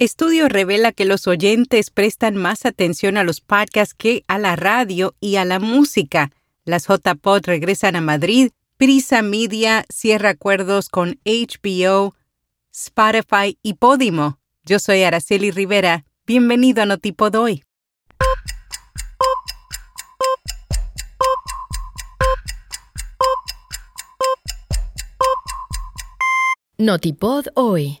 Estudio revela que los oyentes prestan más atención a los podcasts que a la radio y a la música. Las JPod regresan a Madrid, Prisa Media cierra acuerdos con HBO, Spotify y Podimo. Yo soy Araceli Rivera. Bienvenido a Notipod hoy. Notipod hoy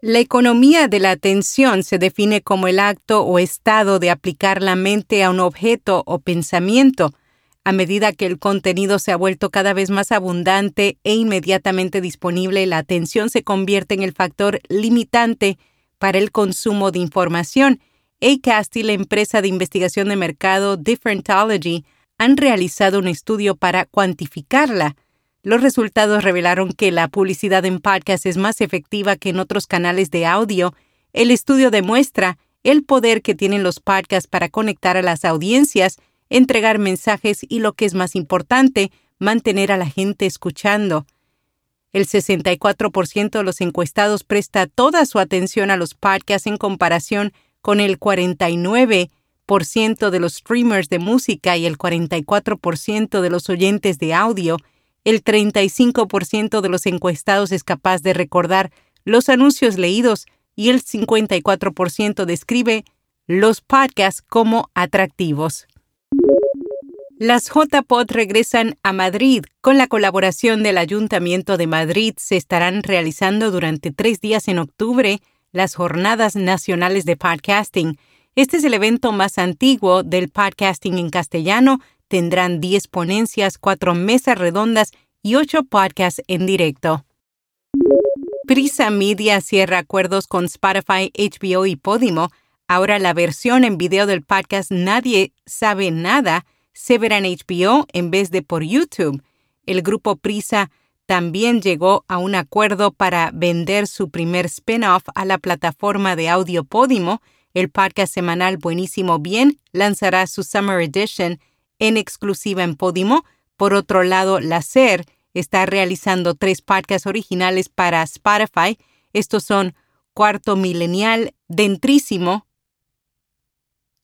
La economía de la atención se define como el acto o estado de aplicar la mente a un objeto o pensamiento. A medida que el contenido se ha vuelto cada vez más abundante e inmediatamente disponible, la atención se convierte en el factor limitante para el consumo de información. ACAST y la empresa de investigación de mercado Differentology han realizado un estudio para cuantificarla. Los resultados revelaron que la publicidad en podcast es más efectiva que en otros canales de audio. El estudio demuestra el poder que tienen los podcasts para conectar a las audiencias, entregar mensajes y, lo que es más importante, mantener a la gente escuchando. El 64% de los encuestados presta toda su atención a los podcasts en comparación con el 49% de los streamers de música y el 44% de los oyentes de audio el 35% de los encuestados es capaz de recordar los anuncios leídos y el 54% describe los podcasts como atractivos. Las JPod regresan a Madrid. Con la colaboración del Ayuntamiento de Madrid se estarán realizando durante tres días en octubre las Jornadas Nacionales de Podcasting. Este es el evento más antiguo del podcasting en castellano tendrán 10 ponencias, 4 mesas redondas y 8 podcasts en directo. Prisa Media cierra acuerdos con Spotify, HBO y Podimo. Ahora la versión en video del podcast Nadie sabe nada se verá en HBO en vez de por YouTube. El grupo Prisa también llegó a un acuerdo para vender su primer spin-off a la plataforma de audio Podimo. El podcast semanal Buenísimo Bien lanzará su Summer Edition en exclusiva en Podimo. Por otro lado, la SER está realizando tres podcasts originales para Spotify. Estos son Cuarto Milenial, Dentrísimo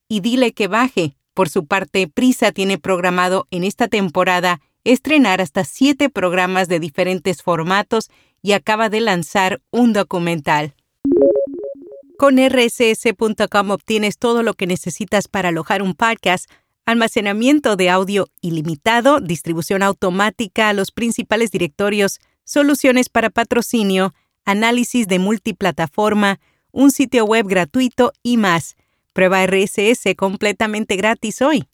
y Dile que baje. Por su parte, Prisa tiene programado en esta temporada estrenar hasta siete programas de diferentes formatos y acaba de lanzar un documental. Con rss.com obtienes todo lo que necesitas para alojar un podcast almacenamiento de audio ilimitado, distribución automática a los principales directorios, soluciones para patrocinio, análisis de multiplataforma, un sitio web gratuito y más. Prueba RSS completamente gratis hoy.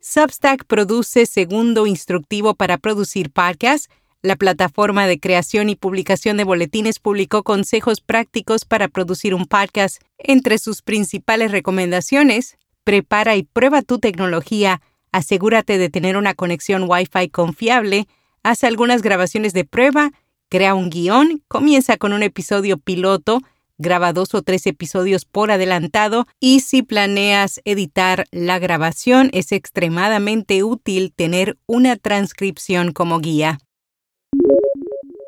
Substack produce segundo instructivo para producir podcasts. La plataforma de creación y publicación de boletines publicó consejos prácticos para producir un podcast. Entre sus principales recomendaciones, Prepara y prueba tu tecnología, asegúrate de tener una conexión Wi-Fi confiable, haz algunas grabaciones de prueba, crea un guion, comienza con un episodio piloto, graba dos o tres episodios por adelantado y si planeas editar la grabación es extremadamente útil tener una transcripción como guía.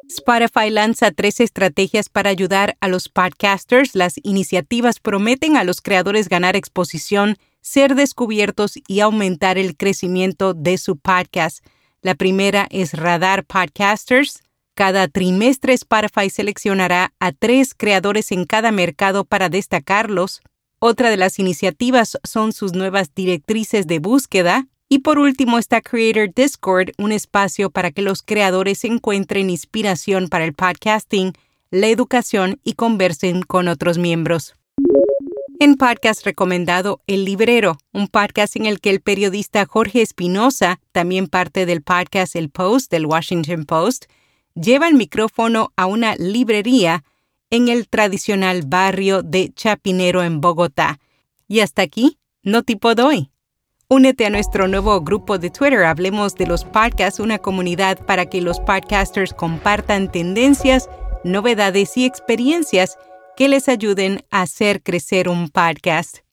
Spotify lanza tres estrategias para ayudar a los podcasters. Las iniciativas prometen a los creadores ganar exposición ser descubiertos y aumentar el crecimiento de su podcast. La primera es Radar Podcasters. Cada trimestre Spotify seleccionará a tres creadores en cada mercado para destacarlos. Otra de las iniciativas son sus nuevas directrices de búsqueda. Y por último está Creator Discord, un espacio para que los creadores encuentren inspiración para el podcasting, la educación y conversen con otros miembros en podcast recomendado El Librero, un podcast en el que el periodista Jorge Espinosa, también parte del podcast El Post del Washington Post, lleva el micrófono a una librería en el tradicional barrio de Chapinero en Bogotá. Y hasta aquí, No tipo doy. Únete a nuestro nuevo grupo de Twitter, Hablemos de los Podcasts, una comunidad para que los podcasters compartan tendencias, novedades y experiencias que les ayuden a hacer crecer un podcast.